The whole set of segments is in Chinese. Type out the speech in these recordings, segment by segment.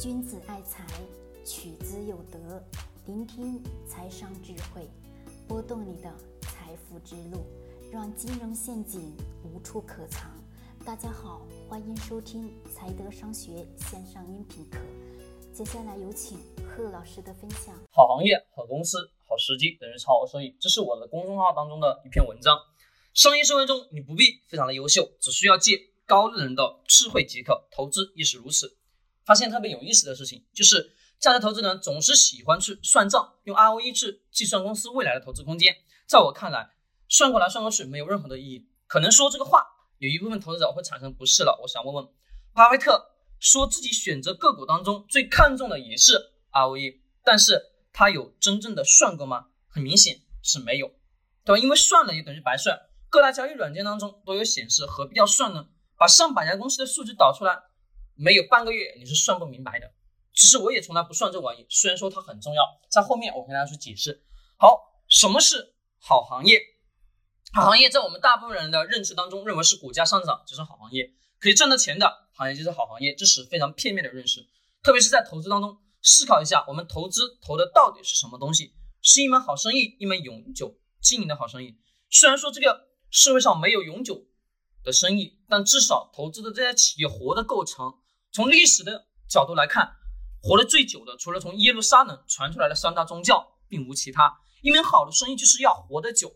君子爱财，取之有德。聆听财商智慧，拨动你的财富之路，让金融陷阱无处可藏。大家好，欢迎收听财德商学线上音频课。接下来有请贺老师的分享。好行业、好公司、好时机等于超额收益，这是我的公众号当中的一篇文章。商业社会中，你不必非常的优秀，只需要借高人的智慧即可。投资亦是如此。发现特别有意思的事情，就是价值投资人总是喜欢去算账，用 ROE 去计算公司未来的投资空间。在我看来，算过来算过去没有任何的意义。可能说这个话，有一部分投资者会产生不适了。我想问问，巴菲特说自己选择个股当中最看重的也是 ROE，但是他有真正的算过吗？很明显是没有，对吧？因为算了也等于白算。各大交易软件当中都有显示，何必要算呢？把上百家公司的数据导出来。没有半个月你是算不明白的。其实我也从来不算这玩意，虽然说它很重要，在后面我跟大家去解释。好，什么是好行业？好行业在我们大部分人的认知当中，认为是股价上涨就是好行业，可以挣到钱的行业就是好行业，这是非常片面的认识。特别是在投资当中，思考一下，我们投资投的到底是什么东西？是一门好生意，一门永久经营的好生意。虽然说这个社会上没有永久的生意，但至少投资的这些企业活得够长。从历史的角度来看，活得最久的，除了从耶路撒冷传出来的三大宗教，并无其他。一门好的生意就是要活得久，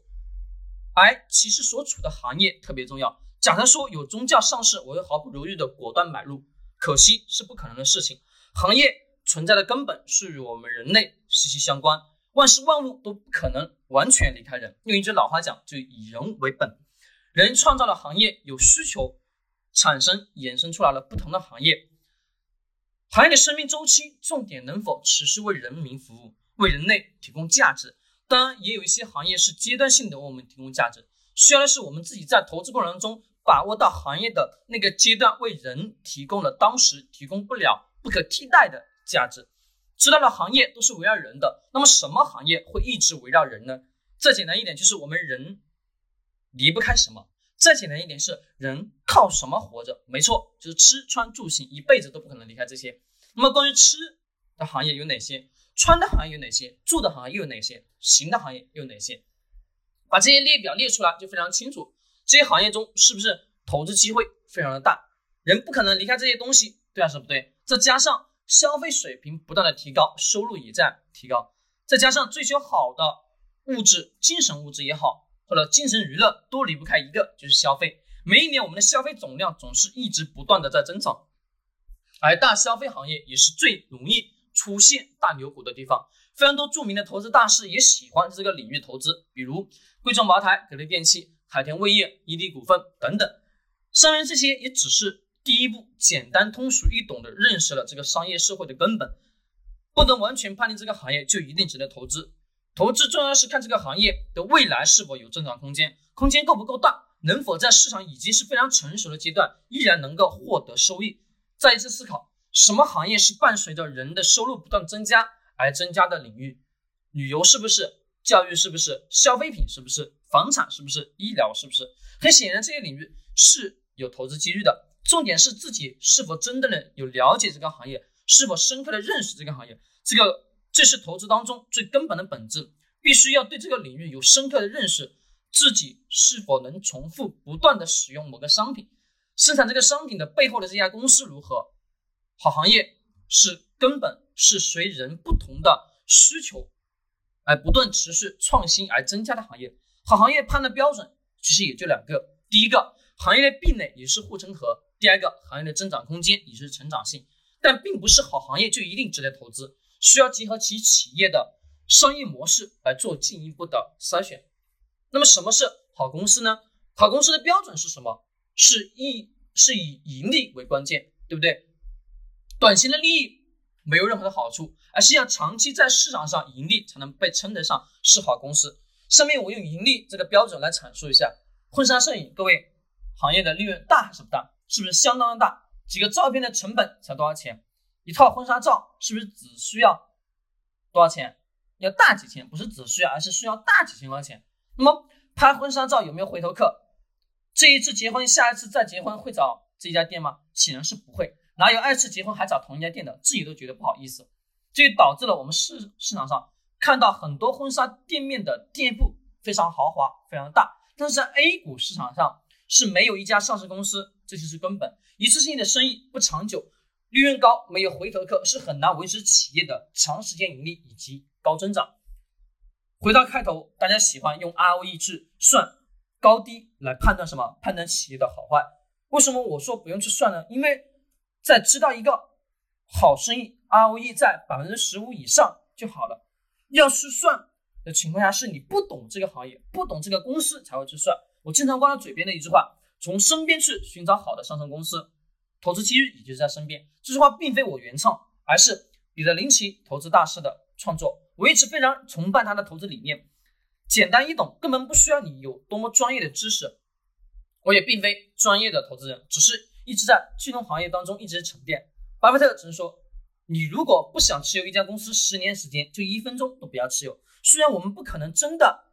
而其实所处的行业特别重要。假设说有宗教上市，我会毫不犹豫的果断买入，可惜是不可能的事情。行业存在的根本是与我们人类息息相关，万事万物都不可能完全离开人。用一句老话讲，就以人为本，人创造了行业，有需求。产生衍生出来了不同的行业，行业的生命周期重点能否持续为人民服务，为人类提供价值？当然，也有一些行业是阶段性的为我们提供价值，需要的是我们自己在投资过程中把握到行业的那个阶段，为人提供了当时提供不了、不可替代的价值。知道了行业都是围绕人的，那么什么行业会一直围绕人呢？再简单一点，就是我们人离不开什么。再简单一点是人靠什么活着？没错，就是吃穿住行，一辈子都不可能离开这些。那么关于吃的行业有哪些？穿的行业有哪些？住的行业又有哪些？行的行业又有哪些？把这些列表列出来就非常清楚。这些行业中是不是投资机会非常的大？人不可能离开这些东西，对还是不对？再加上消费水平不断的提高，收入也在提高，再加上追求好的物质，精神物质也好。或者精神娱乐都离不开一个，就是消费。每一年我们的消费总量总是一直不断的在增长，而大消费行业也是最容易出现大牛股的地方。非常多著名的投资大师也喜欢这个领域投资，比如贵州茅台、格力电器、海天味业、伊利股份等等。上面这些也只是第一步，简单通俗易懂的认识了这个商业社会的根本，不能完全判定这个行业就一定值得投资。投资重要是看这个行业的未来是否有增长空间，空间够不够大，能否在市场已经是非常成熟的阶段依然能够获得收益。再一次思考，什么行业是伴随着人的收入不断增加而增加的领域？旅游是不是？教育是不是？消费品是不是？房产是不是？医疗是不是？很显然，这些领域是有投资几率的。重点是自己是否真的能有了解这个行业，是否深刻的认识这个行业。这个。这是投资当中最根本的本质，必须要对这个领域有深刻的认识，自己是否能重复不断的使用某个商品，生产这个商品的背后的这家公司如何？好行业是根本，是随人不同的需求而不断持续创新而增加的行业。好行业判断标准其实也就两个：第一个，行业的壁垒也是护城河；第二个，行业的增长空间也是成长性。但并不是好行业就一定值得投资。需要结合其企业的商业模式来做进一步的筛选。那么什么是好公司呢？好公司的标准是什么？是以是以盈利为关键，对不对？短期的利益没有任何的好处，而是要长期在市场上盈利才能被称得上是好公司。上面我用盈利这个标准来阐述一下婚纱摄影，各位行业的利润大还是不大？是不是相当的大？几个照片的成本才多少钱？一套婚纱照是不是只需要多少钱？要大几千，不是只需要，而是需要大几千块钱。那么拍婚纱照有没有回头客？这一次结婚，下一次再结婚会找这家店吗？显然是不会。哪有二次结婚还找同一家店的？自己都觉得不好意思。这就导致了我们市市场上看到很多婚纱店面的店铺非常豪华、非常大，但是在 A 股市场上是没有一家上市公司，这就是根本。一次性的生意不长久，利润高，没有回头客，是很难维持企业的长时间盈利以及高增长。回到开头，大家喜欢用 ROE 去算高低来判断什么？判断企业的好坏。为什么我说不用去算呢？因为在知道一个好生意 ROE 在百分之十五以上就好了。要去算的情况下，是你不懂这个行业，不懂这个公司才会去算。我经常挂在嘴边的一句话。从身边去寻找好的上市公司，投资机遇也就在身边。这句话并非我原创，而是彼得林奇投资大师的创作。我一直非常崇拜他的投资理念，简单易懂，根本不需要你有多么专业的知识。我也并非专业的投资人，只是一直在金融行业当中一直沉淀。巴菲特曾说：“你如果不想持有一家公司十年时间，就一分钟都不要持有。”虽然我们不可能真的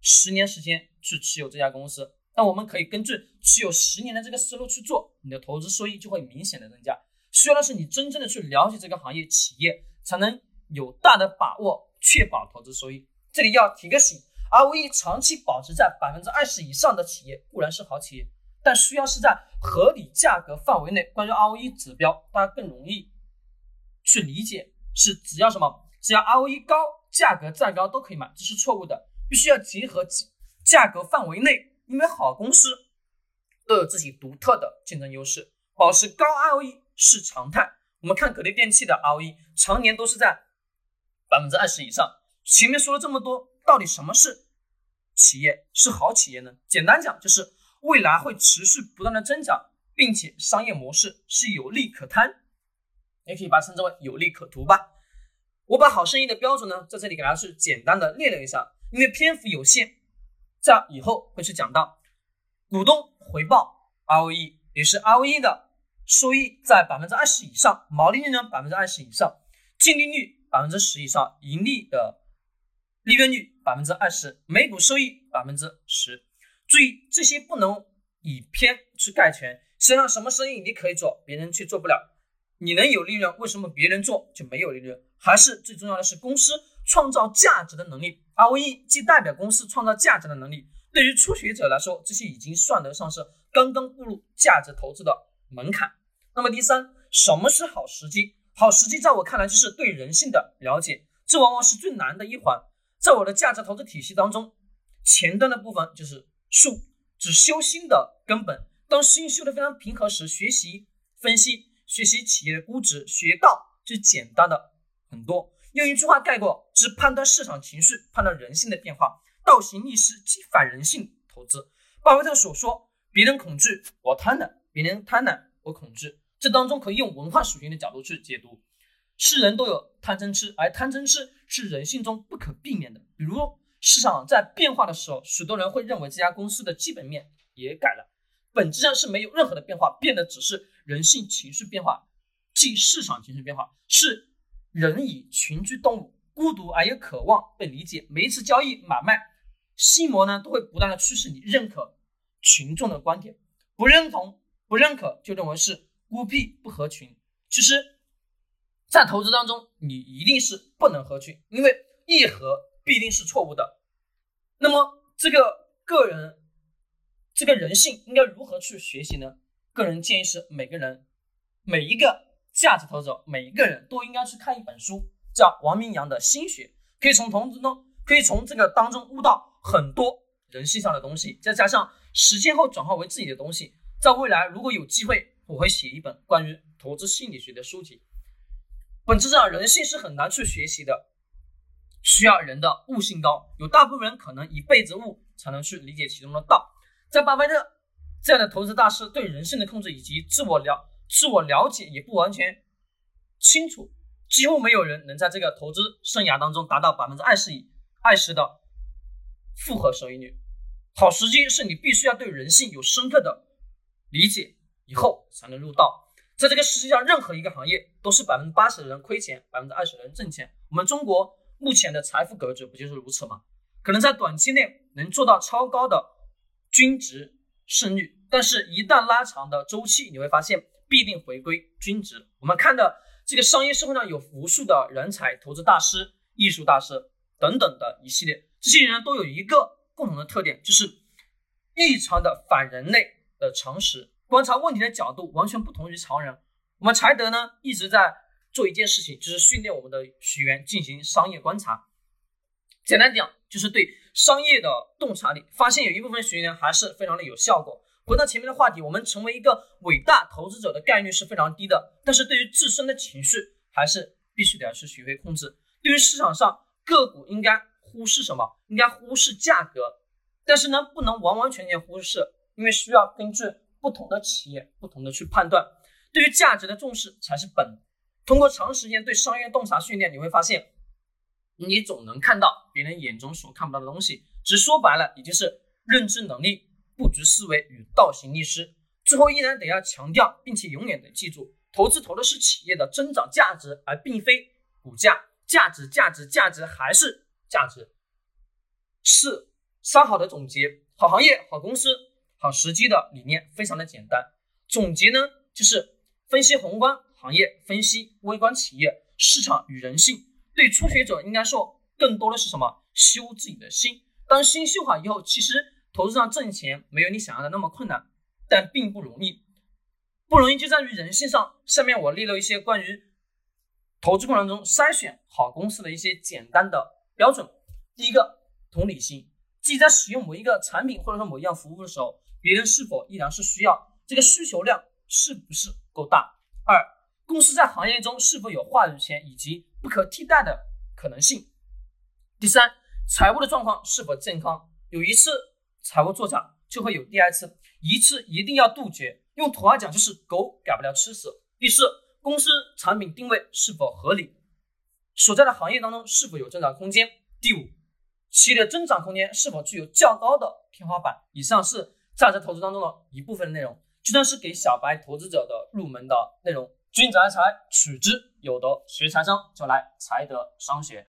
十年时间去持有这家公司。那我们可以根据持有十年的这个思路去做，你的投资收益就会明显的增加。需要的是你真正的去了解这个行业企业，才能有大的把握确保投资收益。这里要提个醒，ROE 长期保持在百分之二十以上的企业固然是好企业，但需要是在合理价格范围内。关于 ROE 指标，大家更容易去理解，是只要什么？只要 ROE 高，价格再高都可以买，这是错误的。必须要结合价格范围内。因为好公司都有自己独特的竞争优势，保持高 ROE 是常态。我们看格力电器的 ROE 常年都是在百分之二十以上。前面说了这么多，到底什么是企业是好企业呢？简单讲，就是未来会持续不断的增长，并且商业模式是有利可贪，也可以把它称之为有利可图吧。我把好生意的标准呢，在这里给大家是简单的列了一下，因为篇幅有限。在以后会去讲到股东回报 ROE，也是 ROE 的收益在百分之二十以上，毛利率呢百分之二十以上，净利率百分之十以上，盈利的利润率百分之二十，每股收益百分之十。注意这些不能以偏去概全。实际上什么生意你可以做，别人却做不了，你能有利润，为什么别人做就没有利润？还是最重要的是公司。创造价值的能力，ROE 既代表公司创造价值的能力。对于初学者来说，这些已经算得上是刚刚步入价值投资的门槛。那么第三，什么是好时机？好时机在我看来就是对人性的了解，这往往是最难的一环。在我的价值投资体系当中，前端的部分就是术，指修心的根本。当心修得非常平和时，学习分析，学习企业的估值，学到就简单的很多。用一句话概括，只判断市场情绪，判断人性的变化，倒行逆施，即反人性投资。巴菲特所说：“别人恐惧，我贪婪；别人贪婪，我恐惧。”这当中可以用文化属性的角度去解读。世人都有贪嗔痴，而贪嗔痴是人性中不可避免的。比如市场在变化的时候，许多人会认为这家公司的基本面也改了，本质上是没有任何的变化，变的只是人性情绪变化，即市场情绪变化是。人以群居动物，孤独而又渴望被理解。每一次交易买卖，心魔呢都会不断的驱使你认可群众的观点，不认同、不认可就认为是孤僻不合群。其实，在投资当中，你一定是不能合群，因为一合必定是错误的。那么，这个个人这个人性应该如何去学习呢？个人建议是每个人每一个。价值投资者每一个人都应该去看一本书，叫王明阳的心学，可以从投资中，可以从这个当中悟到很多人性上的东西，再加上实践后转化为自己的东西。在未来如果有机会，我会写一本关于投资心理学的书籍。本质上，人性是很难去学习的，需要人的悟性高。有大部分人可能一辈子悟才能去理解其中的道。在巴菲特这样的投资大师对人性的控制以及自我了。自我了解也不完全清楚，几乎没有人能在这个投资生涯当中达到百分之二十以二十的复合收益率。好时机是你必须要对人性有深刻的理解以后才能入道。在这个世界上，任何一个行业都是百分之八十的人亏钱，百分之二十的人挣钱。我们中国目前的财富格局不就是如此吗？可能在短期内能做到超高的均值胜率，但是一旦拉长的周期，你会发现。必定回归均值。我们看的这个商业社会上有无数的人才、投资大师、艺术大师等等的一系列，这些人都有一个共同的特点，就是异常的反人类的常识，观察问题的角度完全不同于常人。我们才德呢一直在做一件事情，就是训练我们的学员进行商业观察。简单讲，就是对商业的洞察力，发现有一部分学员还是非常的有效果。回到前面的话题，我们成为一个伟大投资者的概率是非常低的，但是对于自身的情绪，还是必须得要去学会控制。对于市场上个股，应该忽视什么？应该忽视价格，但是呢，不能完完全全忽视，因为需要根据不同的企业不同的去判断。对于价值的重视才是本。通过长时间对商业洞察训练，你会发现，你总能看到别人眼中所看不到的东西。只说白了，也就是认知能力。布局思维与倒行逆施，最后依然得要强调，并且永远得记住，投资投的是企业的增长价值，而并非股价价值，价值，价值还是价值。四三好的总结，好行业、好公司、好时机的理念非常的简单。总结呢，就是分析宏观行业，分析微观企业，市场与人性。对初学者应该说，更多的是什么？修自己的心。当心修好以后，其实。投资上挣钱没有你想象的那么困难，但并不容易。不容易就在于人性上。下面我列了一些关于投资过程中筛选好公司的一些简单的标准。第一个，同理心，即在使用某一个产品或者说某一样服务的时候，别人是否依然是需要，这个需求量是不是够大？二，公司在行业中是否有话语权以及不可替代的可能性？第三，财务的状况是否健康？有一次。财务作假就会有第二次，一次一定要杜绝。用土话讲就是狗改不了吃屎。第四，公司产品定位是否合理，所在的行业当中是否有增长空间。第五，企业的增长空间是否具有较高的天花板。以上是价值投资当中的一部分内容，就算是给小白投资者的入门的内容。君子爱财，取之有德。学财商就来财德商学。